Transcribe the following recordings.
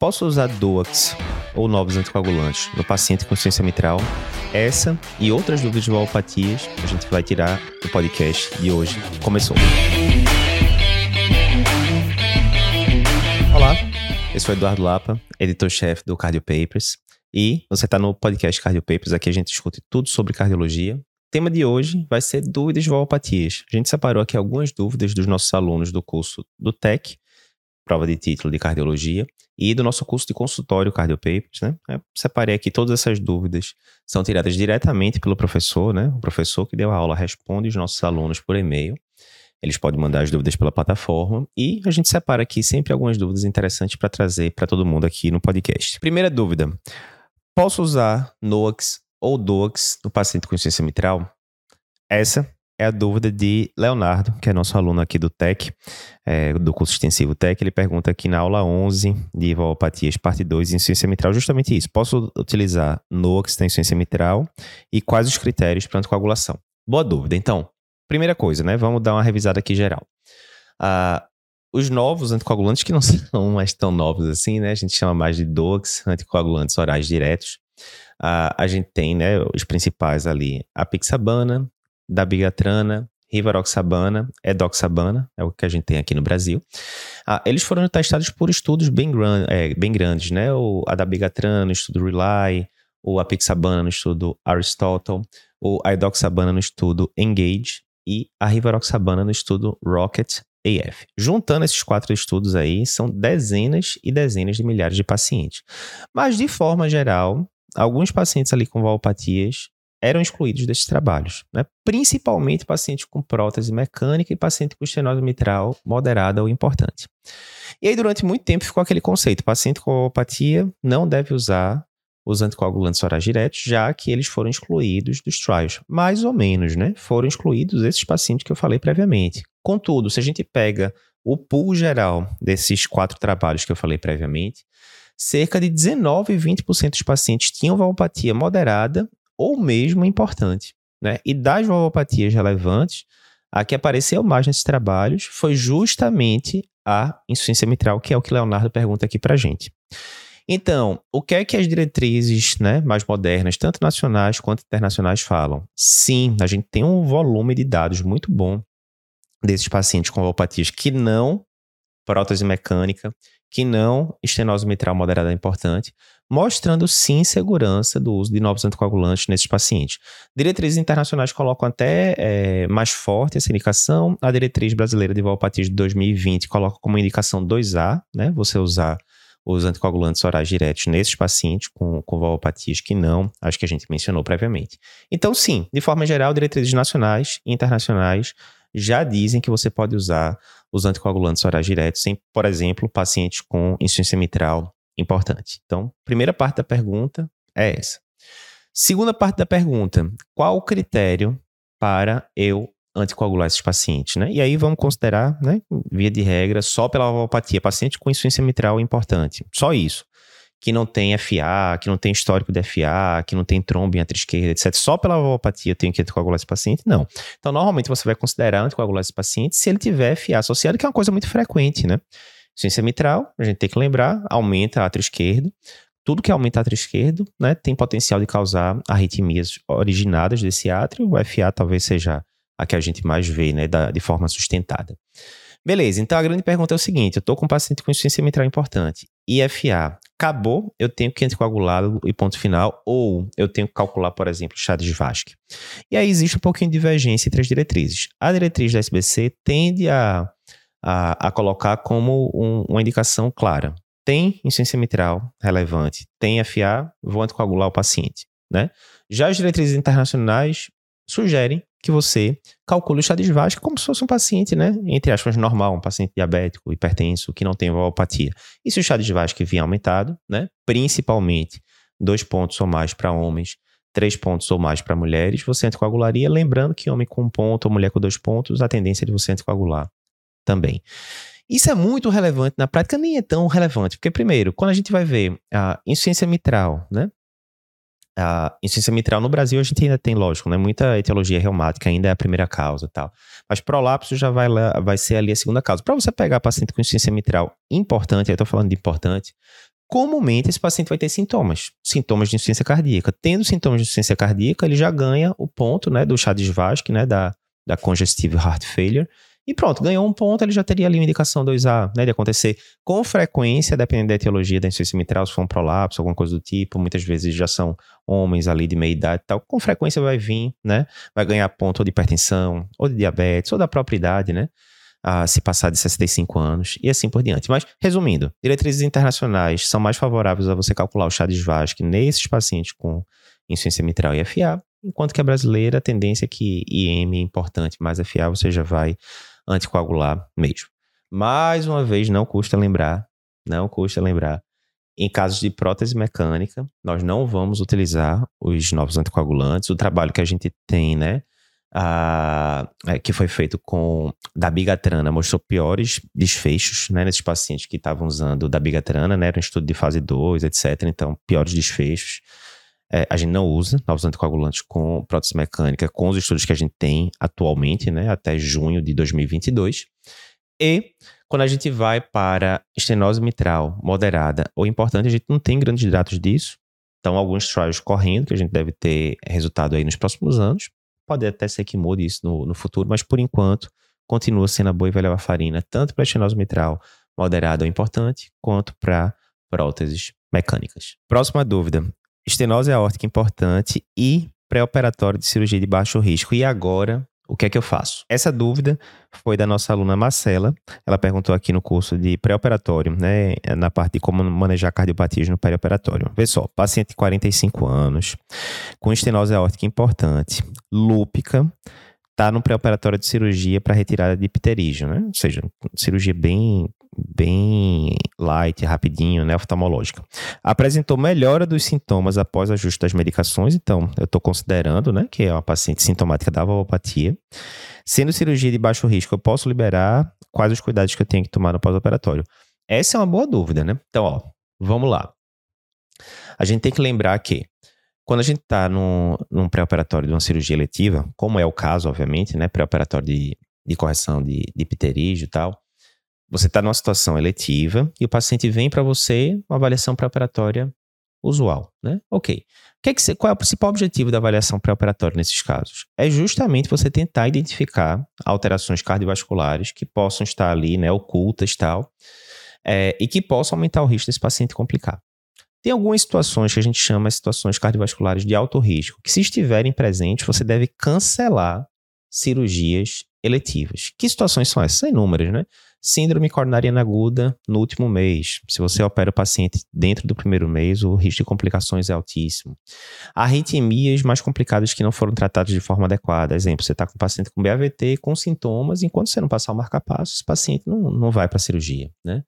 Posso usar DOACs ou novos anticoagulantes no paciente com insuficiência mitral? Essa e outras dúvidas de valopatias a gente vai tirar do podcast de hoje. Começou! Olá, eu sou Eduardo Lapa, editor-chefe do Cardio Papers. E você está no podcast Cardio Papers, aqui a gente discute tudo sobre cardiologia. O tema de hoje vai ser dúvidas de valopatias. A gente separou aqui algumas dúvidas dos nossos alunos do curso do TEC, prova de título de cardiologia, e do nosso curso de consultório Cardiopapers, né? Eu separei aqui todas essas dúvidas, são tiradas diretamente pelo professor, né? O professor que deu a aula responde os nossos alunos por e-mail. Eles podem mandar as dúvidas pela plataforma e a gente separa aqui sempre algumas dúvidas interessantes para trazer para todo mundo aqui no podcast. Primeira dúvida: posso usar NOAX ou DOAX no paciente com insuficiência mitral? Essa é a dúvida de Leonardo, que é nosso aluno aqui do TEC, é, do curso extensivo TEC. Ele pergunta aqui na aula 11 de valopatias, parte 2, insuficiência mitral, justamente isso. Posso utilizar NOAX na insuficiência mitral e quais os critérios para anticoagulação? Boa dúvida. Então, primeira coisa, né? Vamos dar uma revisada aqui geral. Ah, os novos anticoagulantes, que não são mais tão novos assim, né? A gente chama mais de DOAX, anticoagulantes orais diretos. Uh, a gente tem, né, os principais ali, a pixabana, dabigatrana, rivaroxabana, edoxabana, é o que a gente tem aqui no Brasil. Ah, eles foram testados por estudos bem, gran é, bem grandes, né? O, a dabigatrana no estudo RELY, o apixabana no estudo Aristotle, o edoxabana no estudo Engage e a rivaroxabana no estudo Rocket AF. Juntando esses quatro estudos aí, são dezenas e dezenas de milhares de pacientes. Mas, de forma geral, alguns pacientes ali com valopatias eram excluídos desses trabalhos, né? principalmente pacientes com prótese mecânica e paciente com estenose mitral moderada ou importante. E aí, durante muito tempo, ficou aquele conceito: paciente com alopatia não deve usar os anticoagulantes orais diretos, já que eles foram excluídos dos trials. Mais ou menos, né? Foram excluídos esses pacientes que eu falei previamente. Contudo, se a gente pega o pool geral desses quatro trabalhos que eu falei previamente, cerca de 19 e 20% dos pacientes tinham valvopatia moderada ou mesmo importante. Né? E das valvopatias relevantes, a que apareceu mais nesses trabalhos foi justamente a insuficiência mitral, que é o que Leonardo pergunta aqui para gente. Então, o que é que as diretrizes né, mais modernas, tanto nacionais quanto internacionais, falam? Sim, a gente tem um volume de dados muito bom desses pacientes com valvopatias que não prótese mecânica, que não estenose mitral moderada é importante, mostrando sim segurança do uso de novos anticoagulantes nesses pacientes. Diretrizes internacionais colocam até é, mais forte essa indicação. A diretriz brasileira de valopatias de 2020 coloca como indicação 2A, né? Você usar os anticoagulantes orais diretos nesses pacientes com, com valopatias que não, acho que a gente mencionou previamente. Então, sim, de forma geral, diretrizes nacionais e internacionais já dizem que você pode usar os anticoagulantes orais diretos em, por exemplo, pacientes com insuficiência mitral importante. Então, primeira parte da pergunta é essa. Segunda parte da pergunta: qual o critério para eu anticoagular esses pacientes, né? E aí vamos considerar, né, via de regra, só pela valvopatia, paciente com insuficiência mitral importante, só isso que não tem FA, que não tem histórico de FA, que não tem trombo em esquerda, etc. Só pela valvopatia eu tenho que anticoagular esse paciente? Não. Então, normalmente você vai considerar anticoagular esse paciente se ele tiver FA associado, que é uma coisa muito frequente, né? Ciência mitral, a gente tem que lembrar, aumenta átrio esquerdo. Tudo que aumenta átrio esquerdo, né, tem potencial de causar arritmias originadas desse átrio. O FA talvez seja a que a gente mais vê, né, da, de forma sustentada. Beleza, então a grande pergunta é o seguinte: eu estou com um paciente com insuficiência mitral importante, IFA, acabou, eu tenho que anticoagulá-lo e ponto final, ou eu tenho que calcular, por exemplo, chá de Vasque. E aí existe um pouquinho de divergência entre as diretrizes. A diretriz da SBC tende a, a, a colocar como um, uma indicação clara. Tem insuficiência mitral relevante, tem FA, vou anticoagular o paciente. Né? Já as diretrizes internacionais sugerem que você calcule o de Vasque como se fosse um paciente, né? Entre aspas, normal, um paciente diabético, hipertenso, que não tem valvopatia. E se o de Vasque vier aumentado, né? Principalmente dois pontos ou mais para homens, três pontos ou mais para mulheres, você anticoagularia. Lembrando que homem com um ponto ou mulher com dois pontos, a tendência é de você anticoagular também. Isso é muito relevante na prática, nem é tão relevante, porque, primeiro, quando a gente vai ver a insuficiência mitral, né? A insuficiência mitral no Brasil a gente ainda tem, lógico, né? Muita etiologia reumática ainda é a primeira causa tal. Mas prolapso já vai, lá, vai ser ali a segunda causa. Para você pegar paciente com insuficiência mitral importante, eu estou falando de importante, comumente esse paciente vai ter sintomas, sintomas de insuficiência cardíaca. Tendo sintomas de insuficiência cardíaca, ele já ganha o ponto, né, do chá de né, da, da congestive heart failure, e pronto, ganhou um ponto, ele já teria ali uma indicação 2A, né, de acontecer com frequência, dependendo da etiologia da insuficiência mitral, se for um prolapso, alguma coisa do tipo, muitas vezes já são homens ali de meia idade e tal, com frequência vai vir, né, vai ganhar ponto ou de hipertensão, ou de diabetes, ou da própria idade, né, a se passar de 65 anos e assim por diante. Mas, resumindo, diretrizes internacionais são mais favoráveis a você calcular o chá de Svasky nesses pacientes com insuficiência mitral e FA, enquanto que a brasileira, a tendência é que IM é importante, mas FA você já vai anticoagular mesmo. Mais uma vez, não custa lembrar, não custa lembrar, em casos de prótese mecânica, nós não vamos utilizar os novos anticoagulantes. O trabalho que a gente tem, né, a, é, que foi feito com dabigatrana mostrou piores desfechos, né, nesses pacientes que estavam usando dabigatrana, né, era um estudo de fase 2, etc, então piores desfechos. É, a gente não usa novos anticoagulantes com prótese mecânica, com os estudos que a gente tem atualmente, né, até junho de 2022. E quando a gente vai para estenose mitral moderada ou importante, a gente não tem grandes dados disso. Então, alguns trials correndo, que a gente deve ter resultado aí nos próximos anos. Pode até ser que mude isso no, no futuro, mas por enquanto continua sendo a boa e velha farina, tanto para estenose mitral moderada ou importante, quanto para próteses mecânicas. Próxima dúvida estenose aórtica importante e pré-operatório de cirurgia de baixo risco. E agora, o que é que eu faço? Essa dúvida foi da nossa aluna Marcela. Ela perguntou aqui no curso de pré-operatório, né, na parte de como manejar cardiopatias no pré-operatório. Vê só, paciente de 45 anos, com estenose aórtica importante, lúpica, está no pré-operatório de cirurgia para retirada de pterígio, né? Ou seja, cirurgia bem bem light, rapidinho, né, oftalmológica. Apresentou melhora dos sintomas após ajuste das medicações, então eu estou considerando, né, que é uma paciente sintomática da valvopatia. Sendo cirurgia de baixo risco, eu posso liberar? Quais os cuidados que eu tenho que tomar no pós-operatório? Essa é uma boa dúvida, né? Então, ó, vamos lá. A gente tem que lembrar que quando a gente está num, num pré-operatório de uma cirurgia eletiva, como é o caso, obviamente, né, pré-operatório de, de correção de, de pterígio e tal, você está numa situação eletiva e o paciente vem para você uma avaliação pré-operatória usual, né? Ok. Que é qual é o principal objetivo da avaliação pré-operatória nesses casos? É justamente você tentar identificar alterações cardiovasculares que possam estar ali, né, ocultas tal, é, e que possam aumentar o risco desse paciente complicar. Tem algumas situações que a gente chama de situações cardiovasculares de alto risco, que se estiverem presentes, você deve cancelar cirurgias eletivas. Que situações são essas? São inúmeras, né? Síndrome coronariana aguda no último mês. Se você opera o paciente dentro do primeiro mês, o risco de complicações é altíssimo. Arritmias mais complicadas que não foram tratadas de forma adequada. Exemplo, você está com um paciente com BAVT com sintomas, enquanto você não passar o marca-passo, esse paciente não, não vai para a cirurgia, né?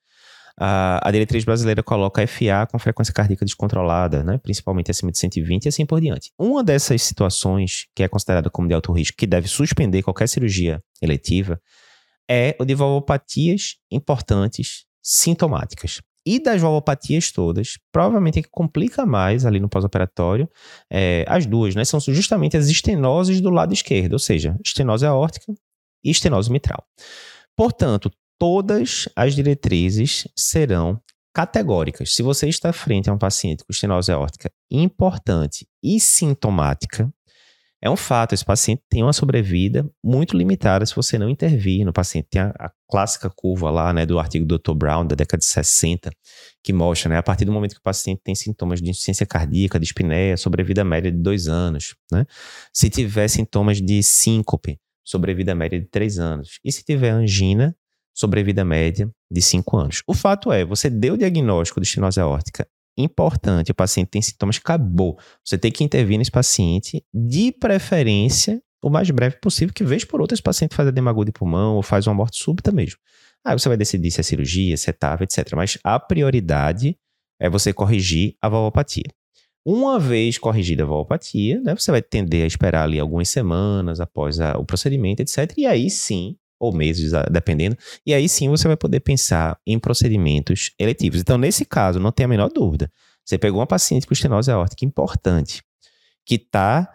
A, diretriz brasileira coloca FA com frequência cardíaca descontrolada, né? principalmente acima de 120 e assim por diante. Uma dessas situações, que é considerada como de alto risco, que deve suspender qualquer cirurgia eletiva, é o de valvopatias importantes sintomáticas. E das valvopatias todas, provavelmente é que complica mais ali no pós-operatório, é, as duas, né? São justamente as estenoses do lado esquerdo, ou seja, estenose aórtica e estenose mitral. Portanto, todas as diretrizes serão categóricas. Se você está frente a um paciente com estenose aórtica importante e sintomática, é um fato, esse paciente tem uma sobrevida muito limitada se você não intervir no paciente. Tem a, a clássica curva lá, né, do artigo do Dr. Brown, da década de 60, que mostra, né, a partir do momento que o paciente tem sintomas de insuficiência cardíaca, de espinéia, sobrevida média de dois anos, né? Se tiver sintomas de síncope, sobrevida média de três anos. E se tiver angina, sobrevida média de cinco anos. O fato é, você deu o diagnóstico de estenose aórtica importante, o paciente tem sintomas, acabou. Você tem que intervir nesse paciente, de preferência, o mais breve possível, que vez por outra esse paciente faz edema de pulmão ou faz uma morte súbita mesmo. Aí você vai decidir se é cirurgia, se é TAV, etc. Mas a prioridade é você corrigir a valvopatia. Uma vez corrigida a valvopatia, né, você vai tender a esperar ali algumas semanas após a, o procedimento, etc. E aí sim ou meses, dependendo. E aí sim você vai poder pensar em procedimentos eletivos. Então, nesse caso, não tem a menor dúvida. Você pegou uma paciente com estenose aórtica importante, que está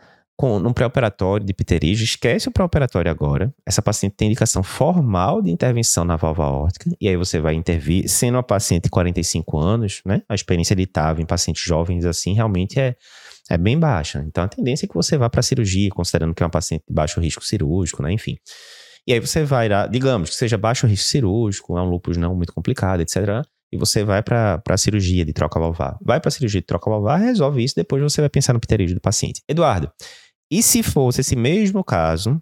no pré-operatório de pterígio, esquece o pré-operatório agora. Essa paciente tem indicação formal de intervenção na válvula aórtica, e aí você vai intervir, sendo uma paciente de 45 anos, né? A experiência de TAV em pacientes jovens assim realmente é, é bem baixa. Então a tendência é que você vá para a cirurgia, considerando que é uma paciente de baixo risco cirúrgico, né? Enfim. E aí você vai, digamos que seja baixo risco cirúrgico, é um lúpus não muito complicado, etc e você vai para a cirurgia de troca valvar. Vai para a cirurgia de troca valvar, resolve isso, depois você vai pensar no pterígio do paciente. Eduardo, e se fosse esse mesmo caso,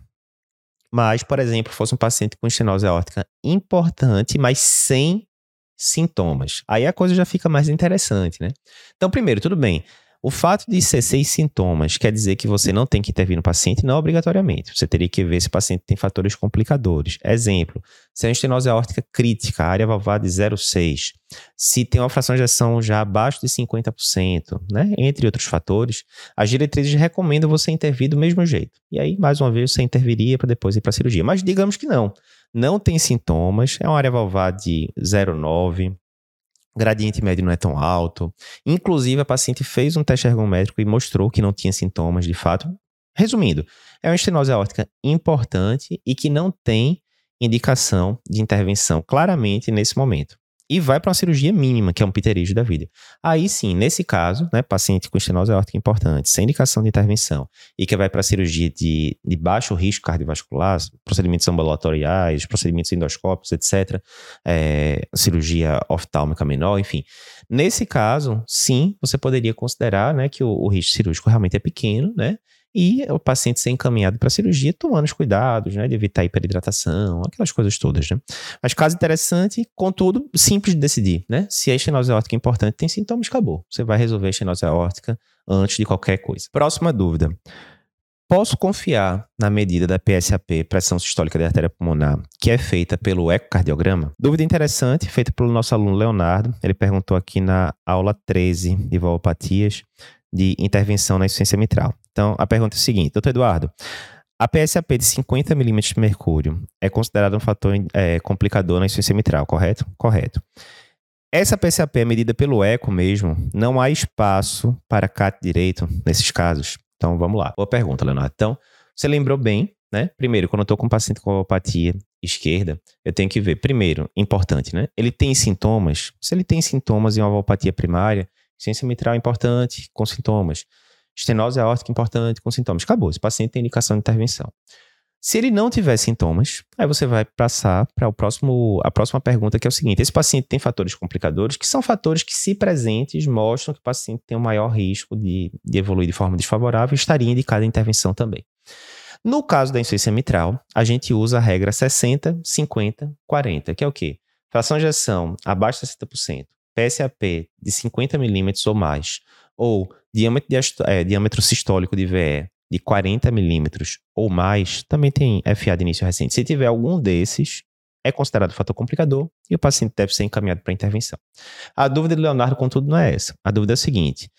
mas, por exemplo, fosse um paciente com estenose aórtica importante, mas sem sintomas? Aí a coisa já fica mais interessante, né? Então, primeiro, tudo bem. O fato de ser seis sintomas quer dizer que você não tem que intervir no paciente? Não obrigatoriamente. Você teria que ver se o paciente tem fatores complicadores. Exemplo, se uma estenose aórtica crítica, área valvar de 0,6, se tem uma fração de ejeção já abaixo de 50%, né? entre outros fatores, as diretrizes recomendam você intervir do mesmo jeito. E aí, mais uma vez, você interviria para depois ir para a cirurgia. Mas digamos que não. Não tem sintomas, é uma área valvar de 0,9, gradiente médio não é tão alto. Inclusive, a paciente fez um teste ergométrico e mostrou que não tinha sintomas de fato. Resumindo, é uma estenose aórtica importante e que não tem indicação de intervenção claramente nesse momento e vai para uma cirurgia mínima, que é um pterígio da vida. Aí sim, nesse caso, né, paciente com estenose aórtica importante, sem indicação de intervenção, e que vai para cirurgia de, de baixo risco cardiovascular, procedimentos ambulatoriais, procedimentos endoscópicos, etc., é, cirurgia oftálmica menor, enfim. Nesse caso, sim, você poderia considerar né, que o, o risco cirúrgico realmente é pequeno, né? E o paciente ser encaminhado para a cirurgia tomando os cuidados, né, de evitar hiperidratação, aquelas coisas todas, né. Mas caso interessante, contudo, simples de decidir, né, se a estenose aórtica é importante, tem sintomas, acabou. Você vai resolver a estenose aórtica antes de qualquer coisa. Próxima dúvida. Posso confiar na medida da PSAP, pressão sistólica da artéria pulmonar, que é feita pelo ecocardiograma? Dúvida interessante, feita pelo nosso aluno Leonardo. Ele perguntou aqui na aula 13 de valopatias de intervenção na insuficiência mitral. Então, a pergunta é a seguinte, doutor Eduardo, a PSAP de 50 milímetros de mercúrio é considerada um fator é, complicador na insuficiência mitral, correto? Correto. Essa PSAP é medida pelo eco mesmo, não há espaço para CAT direito nesses casos. Então, vamos lá. Boa pergunta, Leonardo. Então, você lembrou bem, né? Primeiro, quando eu estou com um paciente com alopatia esquerda, eu tenho que ver, primeiro, importante, né? Ele tem sintomas? Se ele tem sintomas em uma alopatia primária, ciência mitral importante, com sintomas. Estenose aórtica importante, com sintomas. Acabou, esse paciente tem indicação de intervenção. Se ele não tiver sintomas, aí você vai passar para o próximo, a próxima pergunta, que é o seguinte: esse paciente tem fatores complicadores, que são fatores que, se presentes, mostram que o paciente tem um maior risco de, de evoluir de forma desfavorável e estaria indicada a intervenção também. No caso da insuficiência mitral, a gente usa a regra 60, 50, 40, que é o quê? Fração de ejeção abaixo de 60%, PSAP de 50 milímetros ou mais, ou diâmetro, de, é, diâmetro sistólico de VE de 40 milímetros ou mais, também tem FA de início recente. Se tiver algum desses, é considerado fator complicador e o paciente deve ser encaminhado para intervenção. A dúvida do Leonardo, contudo, não é essa. A dúvida é a seguinte: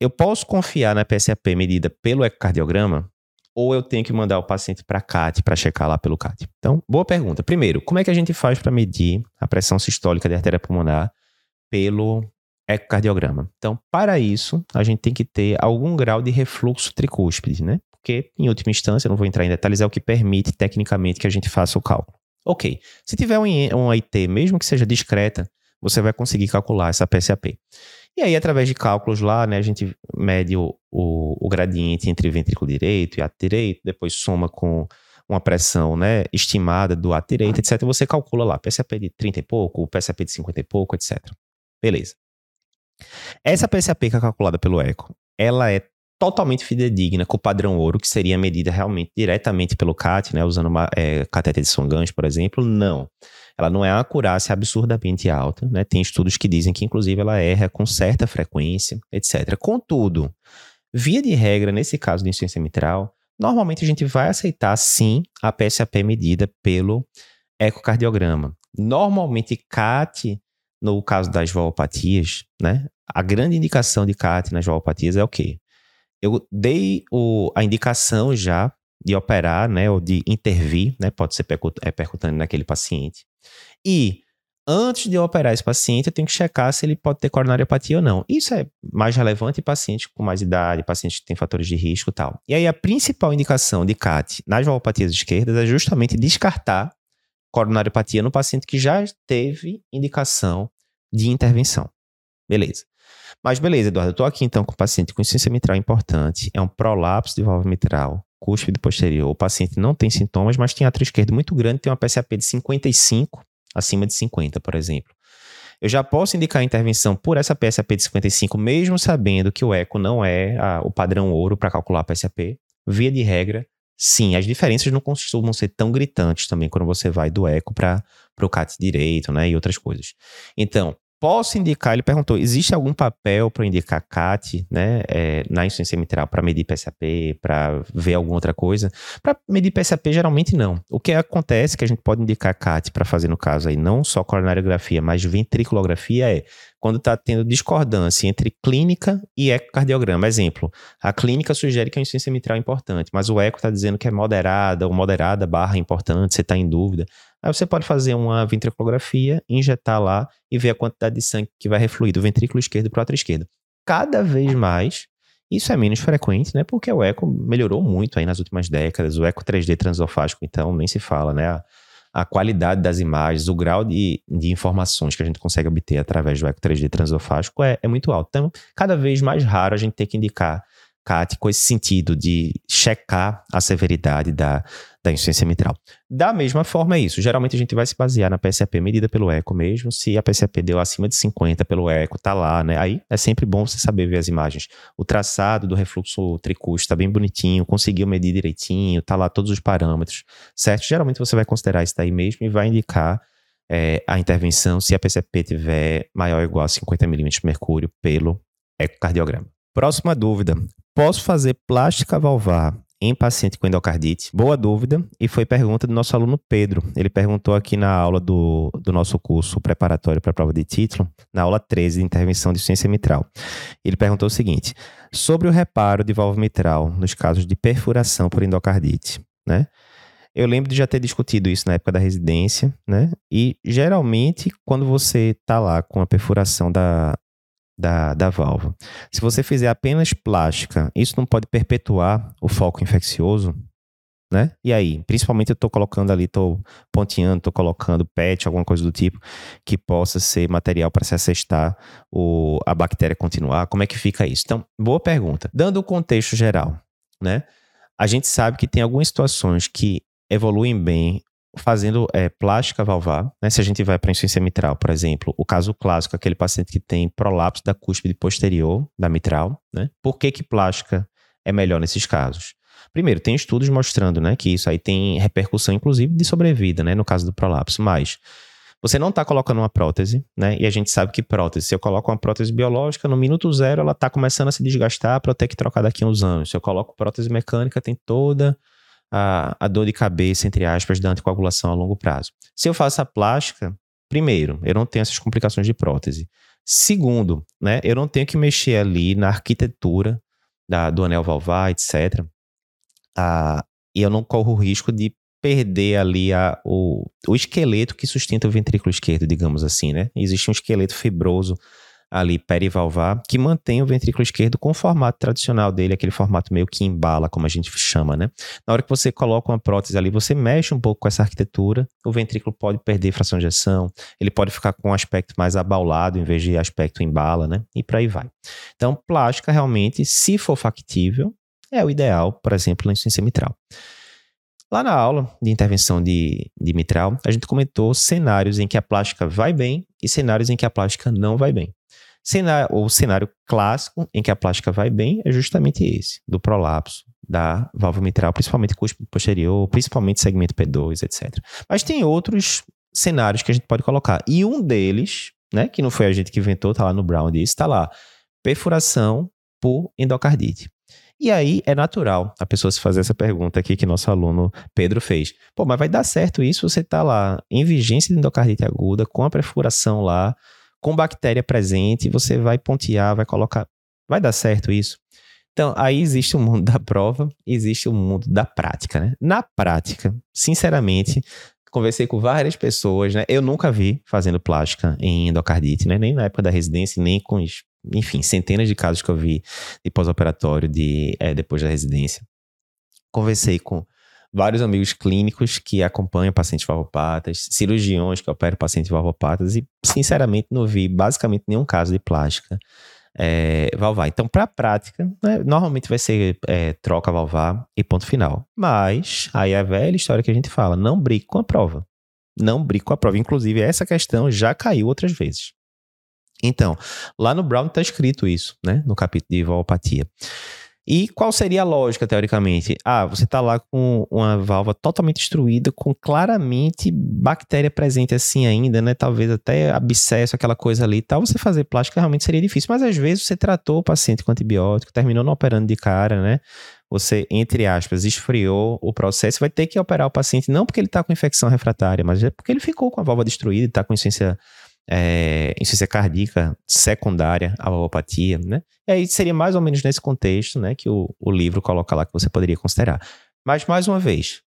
eu posso confiar na PSAP medida pelo ecocardiograma? Ou eu tenho que mandar o paciente para CAT para checar lá pelo CAT? Então, boa pergunta. Primeiro, como é que a gente faz para medir a pressão sistólica da artéria pulmonar pelo ecocardiograma. Então, para isso, a gente tem que ter algum grau de refluxo tricúspide, né? Porque, em última instância, não vou entrar em detalhes, é o que permite tecnicamente que a gente faça o cálculo. Ok, se tiver um, um IT, mesmo que seja discreta, você vai conseguir calcular essa PSAP. E aí, através de cálculos lá, né, a gente mede o, o, o gradiente entre ventrículo direito e ato direito, depois soma com uma pressão né, estimada do ato direito, etc. Você calcula lá, PSAP de 30 e pouco, PSAP de 50 e pouco, etc. Beleza. Essa PSAP que é calculada pelo ECO, ela é totalmente fidedigna com o padrão ouro, que seria medida realmente diretamente pelo CAT, né, usando uma é, catéter de por exemplo. Não. Ela não é uma acurácia absurdamente alta, né? Tem estudos que dizem que, inclusive, ela erra com certa frequência, etc. Contudo, via de regra, nesse caso de insuficiência mitral, normalmente a gente vai aceitar, sim, a PSAP medida pelo ecocardiograma. Normalmente, CAT no caso das valopatias, né? A grande indicação de CAT nas valopatias é o quê? Eu dei o, a indicação já de operar, né, ou de intervir, né, pode ser é, percutâneo naquele paciente. E antes de eu operar esse paciente, eu tenho que checar se ele pode ter coronariopatia ou não. Isso é mais relevante em pacientes com mais idade, pacientes que têm fatores de risco e tal. E aí, a principal indicação de CAT nas valvopatias esquerdas é justamente descartar coronariopatia no paciente que já teve indicação de intervenção. Beleza. Mas beleza, Eduardo, eu estou aqui então com um paciente com insuficiência mitral importante, é um prolapso de válvula mitral, cúspide posterior, o paciente não tem sintomas, mas tem atrio esquerdo muito grande, tem uma PSAP de 55 acima de 50, por exemplo. Eu já posso indicar a intervenção por essa PSAP de 55, mesmo sabendo que o eco não é a, o padrão ouro para calcular a PSAP. Via de regra, sim, as diferenças não costumam ser tão gritantes também quando você vai do eco para o CAT direito, né, e outras coisas. Então, posso indicar, ele perguntou, existe algum papel para indicar CAT, né, é, na insuficiência mitral para medir PSAP, para ver alguma outra coisa? Para medir PSAP, geralmente não. O que acontece que a gente pode indicar CAT para fazer no caso aí, não só coronariografia, mas ventriculografia é quando está tendo discordância entre clínica e ecocardiograma. Exemplo, a clínica sugere que a insuficiência mitral é importante, mas o eco está dizendo que é moderada ou moderada barra importante, você está em dúvida. Aí você pode fazer uma ventriculografia, injetar lá e ver a quantidade de sangue que vai refluir do ventrículo esquerdo para o outro esquerdo. Cada vez mais, isso é menos frequente, né? Porque o eco melhorou muito aí nas últimas décadas. O eco 3D transofágico, então, nem se fala, né? A, a qualidade das imagens, o grau de, de, informações que a gente consegue obter através do eco 3D transofágico é, é muito alto. Então, cada vez mais raro a gente ter que indicar Com esse sentido de checar a severidade da, da insuficiência mitral. Da mesma forma é isso. Geralmente a gente vai se basear na PSAP medida pelo eco mesmo. Se a PSAP deu acima de 50 pelo eco, tá lá, né? Aí é sempre bom você saber ver as imagens. O traçado do refluxo tricústico tá bem bonitinho, conseguiu medir direitinho, tá lá todos os parâmetros, certo? Geralmente você vai considerar isso daí mesmo e vai indicar é, a intervenção se a PSAP tiver maior ou igual a 50 milímetros de mercúrio pelo ecocardiograma. Próxima dúvida. Posso fazer plástica valvar em paciente com endocardite? Boa dúvida. E foi pergunta do nosso aluno Pedro. Ele perguntou aqui na aula do, do nosso curso preparatório para a prova de título, na aula 13 de intervenção de ciência mitral. Ele perguntou o seguinte: sobre o reparo de válvula mitral nos casos de perfuração por endocardite, né? Eu lembro de já ter discutido isso na época da residência, né? E geralmente, quando você está lá com a perfuração da, da, da válvula. Se você fizer apenas plástica, isso não pode perpetuar o foco infeccioso, né? E aí, principalmente eu estou colocando ali, estou ponteando, estou colocando PET, alguma coisa do tipo, que possa ser material para se assestar o, a bactéria continuar. Como é que fica isso? Então, boa pergunta. Dando o contexto geral, né? A gente sabe que tem algumas situações que evoluem bem fazendo é, plástica valvar, né? Se a gente vai para insuficiência mitral, por exemplo, o caso clássico, aquele paciente que tem prolapso da cúspide posterior da mitral, né? Por que que plástica é melhor nesses casos? Primeiro, tem estudos mostrando, né, que isso aí tem repercussão, inclusive, de sobrevida, né, no caso do prolapso, mas você não está colocando uma prótese, né? E a gente sabe que prótese, se eu coloco uma prótese biológica, no minuto zero ela está começando a se desgastar para eu ter que trocar daqui a uns anos. Se eu coloco prótese mecânica, tem toda a, a dor de cabeça, entre aspas, da anticoagulação a longo prazo. Se eu faço a plástica, primeiro, eu não tenho essas complicações de prótese. Segundo, né, eu não tenho que mexer ali na arquitetura da, do anel valvar, etc. E eu não corro o risco de perder ali a, o, o esqueleto que sustenta o ventrículo esquerdo, digamos assim, né? Existe um esqueleto fibroso ali perivalvar, que mantém o ventrículo esquerdo com o formato tradicional dele, aquele formato meio que embala, como a gente chama, né? Na hora que você coloca uma prótese ali, você mexe um pouco com essa arquitetura, o ventrículo pode perder fração de ejeção, ele pode ficar com um aspecto mais abaulado em vez de aspecto embala, né? E por aí vai. Então, plástica realmente, se for factível, é o ideal, por exemplo, na insuficiência mitral. Lá na aula de intervenção de, de mitral, a gente comentou cenários em que a plástica vai bem e cenários em que a plástica não vai bem. Cenário, o cenário clássico em que a plástica vai bem é justamente esse, do prolapso da válvula mitral, principalmente cúspide posterior, principalmente segmento P2, etc. Mas tem outros cenários que a gente pode colocar. E um deles, né, que não foi a gente que inventou, tá lá no Brown disse, está lá, perfuração por endocardite. E aí é natural a pessoa se fazer essa pergunta aqui que nosso aluno Pedro fez. Pô, mas vai dar certo isso? Você tá lá em vigência de endocardite aguda, com a perfuração lá, com bactéria presente, você vai pontear, vai colocar. Vai dar certo isso? Então, aí existe o mundo da prova, existe o mundo da prática, né? Na prática, sinceramente, Conversei com várias pessoas, né? Eu nunca vi fazendo plástica em endocardite, né? Nem na época da residência, nem com, enfim, centenas de casos que eu vi de pós-operatório de, é, depois da residência. Conversei com vários amigos clínicos que acompanham pacientes valvopatas, cirurgiões que operam pacientes valvopatas e, sinceramente, não vi basicamente nenhum caso de plástica é, valvar. Então, para a prática, né, normalmente vai ser é, troca valvar e ponto final. Mas, aí é a velha história que a gente fala, não brigue com a prova. Não brigue com a prova. Inclusive, essa questão já caiu outras vezes. Então, lá no Brown está escrito isso, né, no capítulo de valvopatia. E qual seria a lógica, teoricamente? Ah, você está lá com uma válvula totalmente destruída, com claramente bactéria presente assim ainda, né? Talvez até abscesso, aquela coisa ali e tal. Você fazer plástica realmente seria difícil. Mas às vezes você tratou o paciente com antibiótico, terminou não operando de cara, né? Você, entre aspas, esfriou o processo, vai ter que operar o paciente não porque ele está com infecção refratária, mas é porque ele ficou com a válvula destruída e está com insuficiência é, insuficiência cardíaca secundária à valvopatia, né? E aí seria mais ou menos nesse contexto, né, que o, o livro coloca lá que você poderia considerar. Mas, mais uma vez,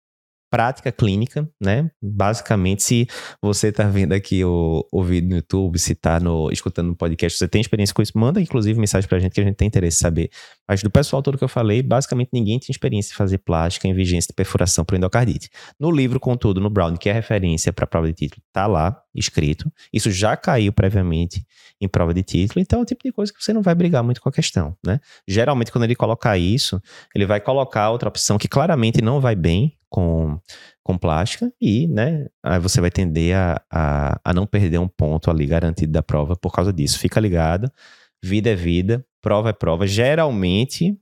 prática clínica, né? Basicamente, se você está vendo aqui o, o vídeo no YouTube, se está escutando no podcast, você tem experiência com isso, manda inclusive mensagem para a gente que a gente tem interesse em saber. Mas do pessoal todo que eu falei, basicamente ninguém tem experiência em fazer plástica em vigência de perfuração por endocardite. No livro, contudo, no Brown, que é referência para a prova de título, tá lá escrito. Isso já caiu previamente em prova de título, então é o tipo de coisa que você não vai brigar muito com a questão, né? Geralmente, quando ele colocar isso, ele vai colocar outra opção que claramente não vai bem com, com plástica e, né, aí você vai tender a, a, a não perder um ponto ali garantido da prova por causa disso. Fica ligado, vida é vida, prova é prova. Geralmente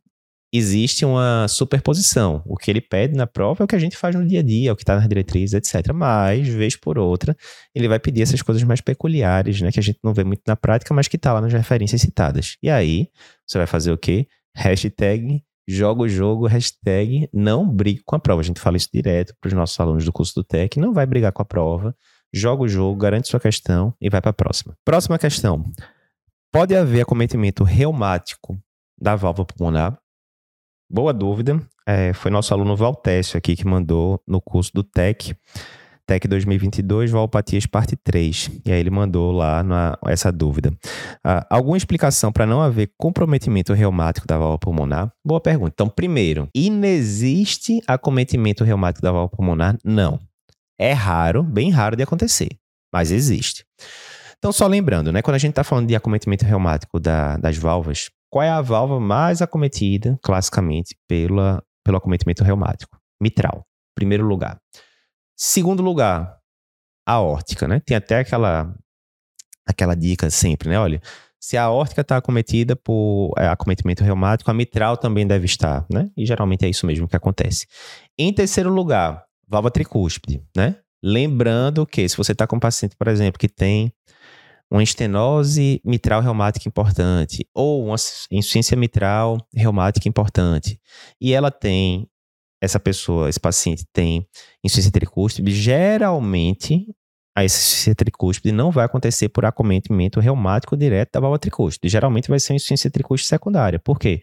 existe uma superposição. O que ele pede na prova é o que a gente faz no dia a dia, é o que está nas diretrizes, etc. Mas, vez por outra, ele vai pedir essas coisas mais peculiares, né? Que a gente não vê muito na prática, mas que está lá nas referências citadas. E aí, você vai fazer o quê? Hashtag joga o jogo, hashtag não brigue com a prova. A gente fala isso direto para os nossos alunos do curso do TEC, não vai brigar com a prova, joga o jogo, garante sua questão e vai para a próxima. Próxima questão. Pode haver acometimento reumático da válvula pulmonar? Boa dúvida. É, foi nosso aluno Valtécio aqui que mandou no curso do TEC. TEC 2022, valopatias parte 3. E aí ele mandou lá na, essa dúvida. Ah, alguma explicação para não haver comprometimento reumático da válvula pulmonar? Boa pergunta. Então, primeiro, inexiste acometimento reumático da válvula pulmonar? Não. É raro, bem raro de acontecer, mas existe. Então, só lembrando, né, quando a gente está falando de acometimento reumático da, das válvulas, qual é a válvula mais acometida, classicamente, pela, pelo acometimento reumático? Mitral, primeiro lugar. Segundo lugar, a órtica, né? Tem até aquela, aquela dica sempre, né? Olha, se a órtica está acometida por é, acometimento reumático, a mitral também deve estar, né? E geralmente é isso mesmo que acontece. Em terceiro lugar, válvula tricúspide, né? Lembrando que se você está com um paciente, por exemplo, que tem uma estenose mitral reumática importante ou uma insuficiência mitral reumática importante e ela tem essa pessoa, esse paciente tem insuficiência tricúspide, geralmente a insuficiência tricúspide não vai acontecer por acometimento reumático direto da válvula tricúspide. Geralmente vai ser uma insuficiência tricúspide secundária. Por quê?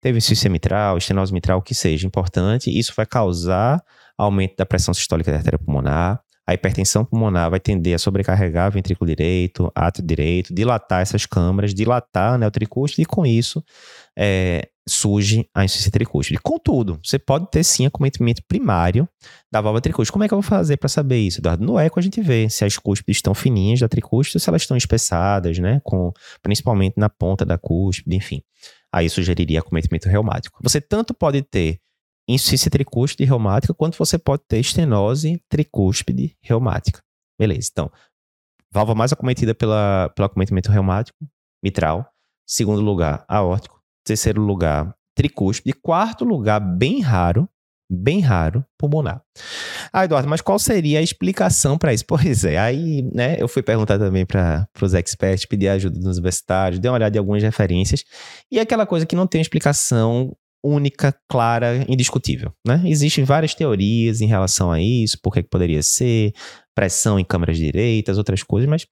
Teve insuficiência mitral, estenose mitral, o que seja importante, isso vai causar aumento da pressão sistólica da artéria pulmonar, a hipertensão pulmonar vai tender a sobrecarregar o ventrículo direito, átrio direito, dilatar essas câmaras, dilatar né, o tricúspide e com isso é, surge a insuficiência tricúspide. Contudo, você pode ter sim acometimento primário da válvula tricúspide. Como é que eu vou fazer para saber isso, Eduardo? No eco a gente vê se as cúspides estão fininhas da tricúspide ou se elas estão espessadas, né? Com, principalmente na ponta da cúspide, enfim. Aí sugeriria acometimento reumático. Você tanto pode ter insuficiência tricúspide reumática, quanto você pode ter estenose tricúspide reumática. Beleza, então, válvula mais acometida pela, pelo acometimento reumático, mitral. Segundo lugar, aórtico Terceiro lugar, tricúspide. Quarto lugar, bem raro, bem raro, pulmonar. Ah, Eduardo, mas qual seria a explicação para isso? Pois é, aí, né, eu fui perguntar também para os experts, pedir ajuda dos universitários, dei uma olhada em algumas referências, e aquela coisa que não tem explicação única, clara, indiscutível. Né? Existem várias teorias em relação a isso, por que poderia ser, pressão em câmeras direitas, outras coisas, mas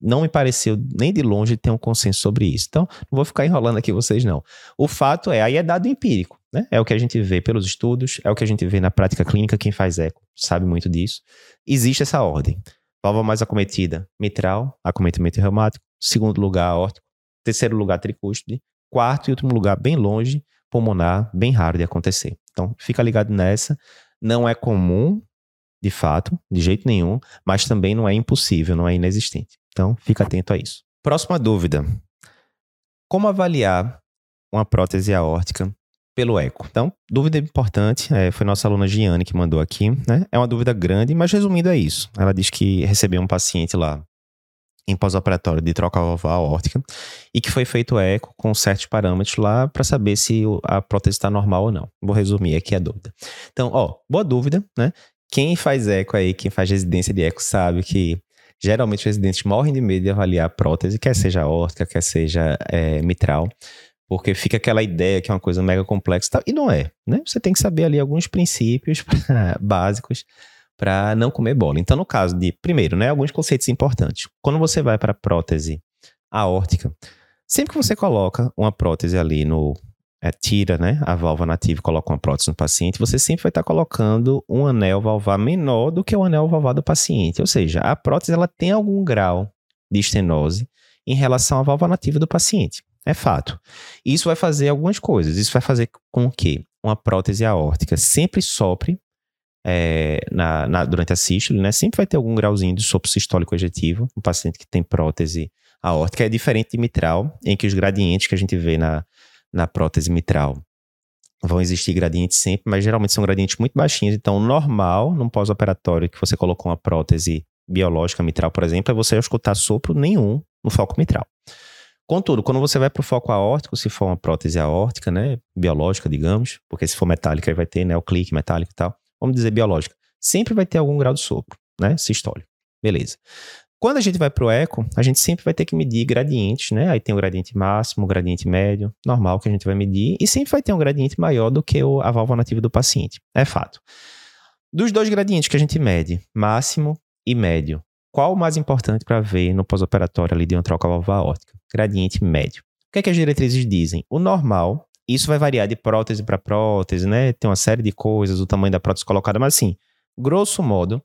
não me pareceu nem de longe ter um consenso sobre isso. Então, não vou ficar enrolando aqui vocês, não. O fato é, aí é dado empírico, né? É o que a gente vê pelos estudos, é o que a gente vê na prática clínica, quem faz eco sabe muito disso. Existe essa ordem. Válvula mais acometida, mitral, acometimento reumático. Segundo lugar, aórtico. Terceiro lugar, tricúspide. Quarto e último lugar, bem longe, pulmonar, bem raro de acontecer. Então, fica ligado nessa. Não é comum, de fato, de jeito nenhum, mas também não é impossível, não é inexistente. Então, fica atento a isso. Próxima dúvida. Como avaliar uma prótese aórtica pelo eco? Então, dúvida importante, é, foi nossa aluna Giane que mandou aqui, né? É uma dúvida grande, mas resumindo é isso. Ela diz que recebeu um paciente lá em pós-operatório de troca valvar aórtica e que foi feito eco com certos parâmetros lá para saber se a prótese está normal ou não. Vou resumir aqui a dúvida. Então, ó, boa dúvida, né? Quem faz eco aí, quem faz residência de eco sabe que geralmente os residentes morrem de medo de avaliar a prótese, quer seja aórtica, quer seja é, mitral, porque fica aquela ideia que é uma coisa mega complexa e não é, né? Você tem que saber ali alguns princípios básicos para não comer bola. Então, no caso de, primeiro, né, alguns conceitos importantes. Quando você vai para prótese aórtica, sempre que você coloca uma prótese ali no é, tira, né, a válvula nativa e coloca uma prótese no paciente, você sempre vai estar tá colocando um anel valvar menor do que o anel valvar do paciente. Ou seja, a prótese ela tem algum grau de estenose em relação à válvula nativa do paciente. É fato. Isso vai fazer algumas coisas. Isso vai fazer com que uma prótese aórtica sempre sopre é, na, na, durante a sístole, né? Sempre vai ter algum grauzinho de sopro sistólico ejetivo. Um paciente que tem prótese aórtica é diferente de mitral, em que os gradientes que a gente vê na, na prótese mitral vão existir gradientes sempre, mas geralmente são gradientes muito baixinhos. Então, normal, num pós-operatório que você colocou uma prótese biológica mitral, por exemplo, é você escutar sopro nenhum no foco mitral. Contudo, quando você vai para o foco aórtico, se for uma prótese aórtica, né, biológica, digamos, porque se for metálica aí vai ter, né, o clique metálico e tal, vamos dizer biológica, sempre vai ter algum grau de sopro, né? Sistólico. Beleza. Quando a gente vai para o eco, a gente sempre vai ter que medir gradientes, né? Aí tem o gradiente máximo, o gradiente médio, normal que a gente vai medir, e sempre vai ter um gradiente maior do que a válvula nativa do paciente. É fato. Dos dois gradientes que a gente mede, máximo e médio, qual o mais importante para ver no pós-operatório ali de uma troca valvar aórtica? Gradiente médio. O que, é que as diretrizes dizem? O normal isso vai variar de prótese para prótese, né? Tem uma série de coisas, o tamanho da prótese colocada, mas assim, grosso modo,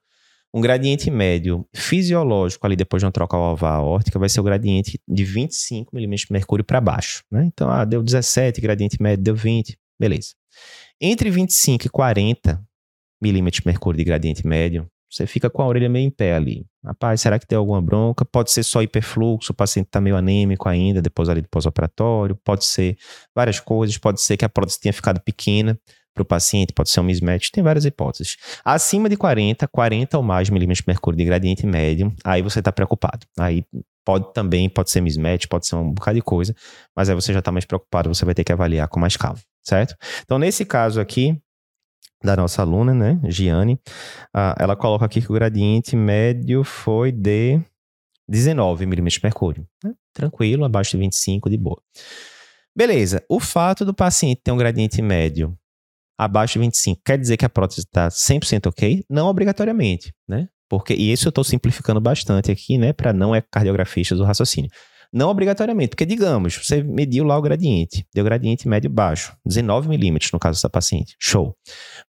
um gradiente médio fisiológico ali depois de uma troca alvar aórtica vai ser o gradiente de 25 milímetros de mercúrio para baixo, né? Então, ah, deu 17, gradiente médio deu 20, beleza. Entre 25 e 40 milímetros de mercúrio de gradiente médio, você fica com a orelha meio em pé ali. Rapaz, será que tem alguma bronca? Pode ser só hiperfluxo, o paciente está meio anêmico ainda, depois ali do pós-operatório. Pode ser várias coisas, pode ser que a prótese tenha ficado pequena para o paciente, pode ser um mismatch, tem várias hipóteses. Acima de 40, 40 ou mais milímetros de mercúrio de gradiente médio, aí você está preocupado. Aí pode também, pode ser mismatch, pode ser um bocado de coisa, mas aí você já está mais preocupado, você vai ter que avaliar com mais calma, certo? Então, nesse caso aqui, da nossa aluna, né, Giane, ah, ela coloca aqui que o gradiente médio foi de 19 milímetros de mercúrio. Né? Tranquilo, abaixo de 25, de boa. Beleza, o fato do paciente ter um gradiente médio abaixo de 25 quer dizer que a prótese está 100% ok? Não obrigatoriamente, né? Porque, e isso eu estou simplificando bastante aqui, né, para não é cardiografistas do raciocínio. Não obrigatoriamente, porque digamos, você mediu lá o gradiente, deu gradiente médio-baixo, 19 milímetros no caso dessa paciente, show.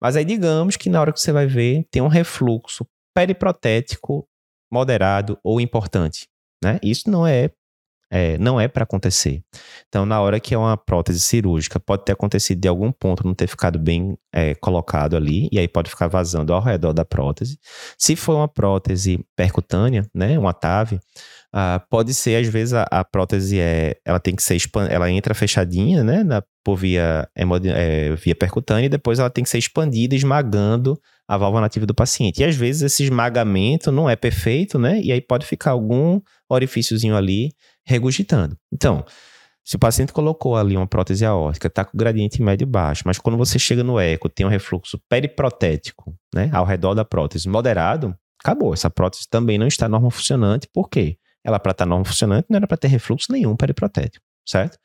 Mas aí digamos que na hora que você vai ver, tem um refluxo periprotético moderado ou importante. Né? Isso não é é, não é para acontecer. Então, na hora que é uma prótese cirúrgica, pode ter acontecido de algum ponto não ter ficado bem é, colocado ali, e aí pode ficar vazando ao redor da prótese. Se for uma prótese percutânea, né, uma TAV, ah, pode ser, às vezes, a, a, prótese é, ela tem que ser ela entra fechadinha, né, na, por via, é, via percutânea, e depois ela tem que ser expandida, esmagando a válvula nativa do paciente. E às vezes esse esmagamento não é perfeito, né, e aí pode ficar algum orifíciozinho ali regurgitando. Então, se o paciente colocou ali uma prótese aórtica, está com gradiente médio e baixo, mas quando você chega no eco, tem um refluxo periprotético, né, ao redor da prótese moderado, acabou. Essa prótese também não está normal funcionante, por quê? Ela para estar tá normal funcionante não era para ter refluxo nenhum periprotético, certo?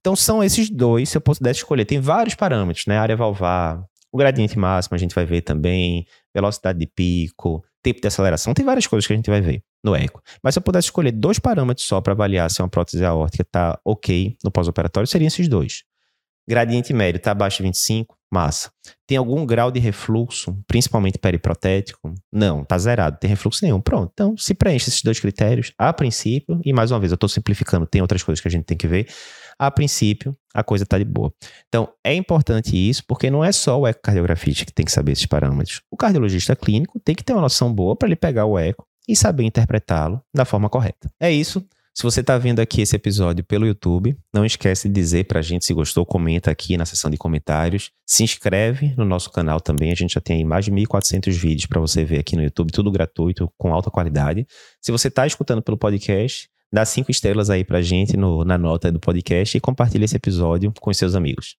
Então são esses dois, se eu pudesse escolher. Tem vários parâmetros, né? Área valvar, o gradiente máximo a gente vai ver também, velocidade de pico, tempo de aceleração, tem várias coisas que a gente vai ver no eco. Mas se eu pudesse escolher dois parâmetros só para avaliar se uma prótese aórtica está ok no pós-operatório, seriam esses dois. Gradiente médio está abaixo de 25, massa. Tem algum grau de refluxo, principalmente periprotético? Não, está zerado, tem refluxo nenhum. Pronto, então se preenche esses dois critérios a princípio, e mais uma vez, eu estou simplificando, tem outras coisas que a gente tem que ver. A princípio, a coisa está de boa. Então, é importante isso, porque não é só o ecocardiografista que tem que saber esses parâmetros. O cardiologista clínico tem que ter uma noção boa para ele pegar o eco e saber interpretá-lo da forma correta. É isso. Se você está vendo aqui esse episódio pelo YouTube, não esquece de dizer para a gente se gostou, comenta aqui na seção de comentários. Se inscreve no nosso canal também, a gente já tem mais de 1.400 vídeos para você ver aqui no YouTube, tudo gratuito, com alta qualidade. Se você está escutando pelo podcast, dá cinco estrelas aí para a gente no, na nota do podcast e compartilha esse episódio com seus amigos.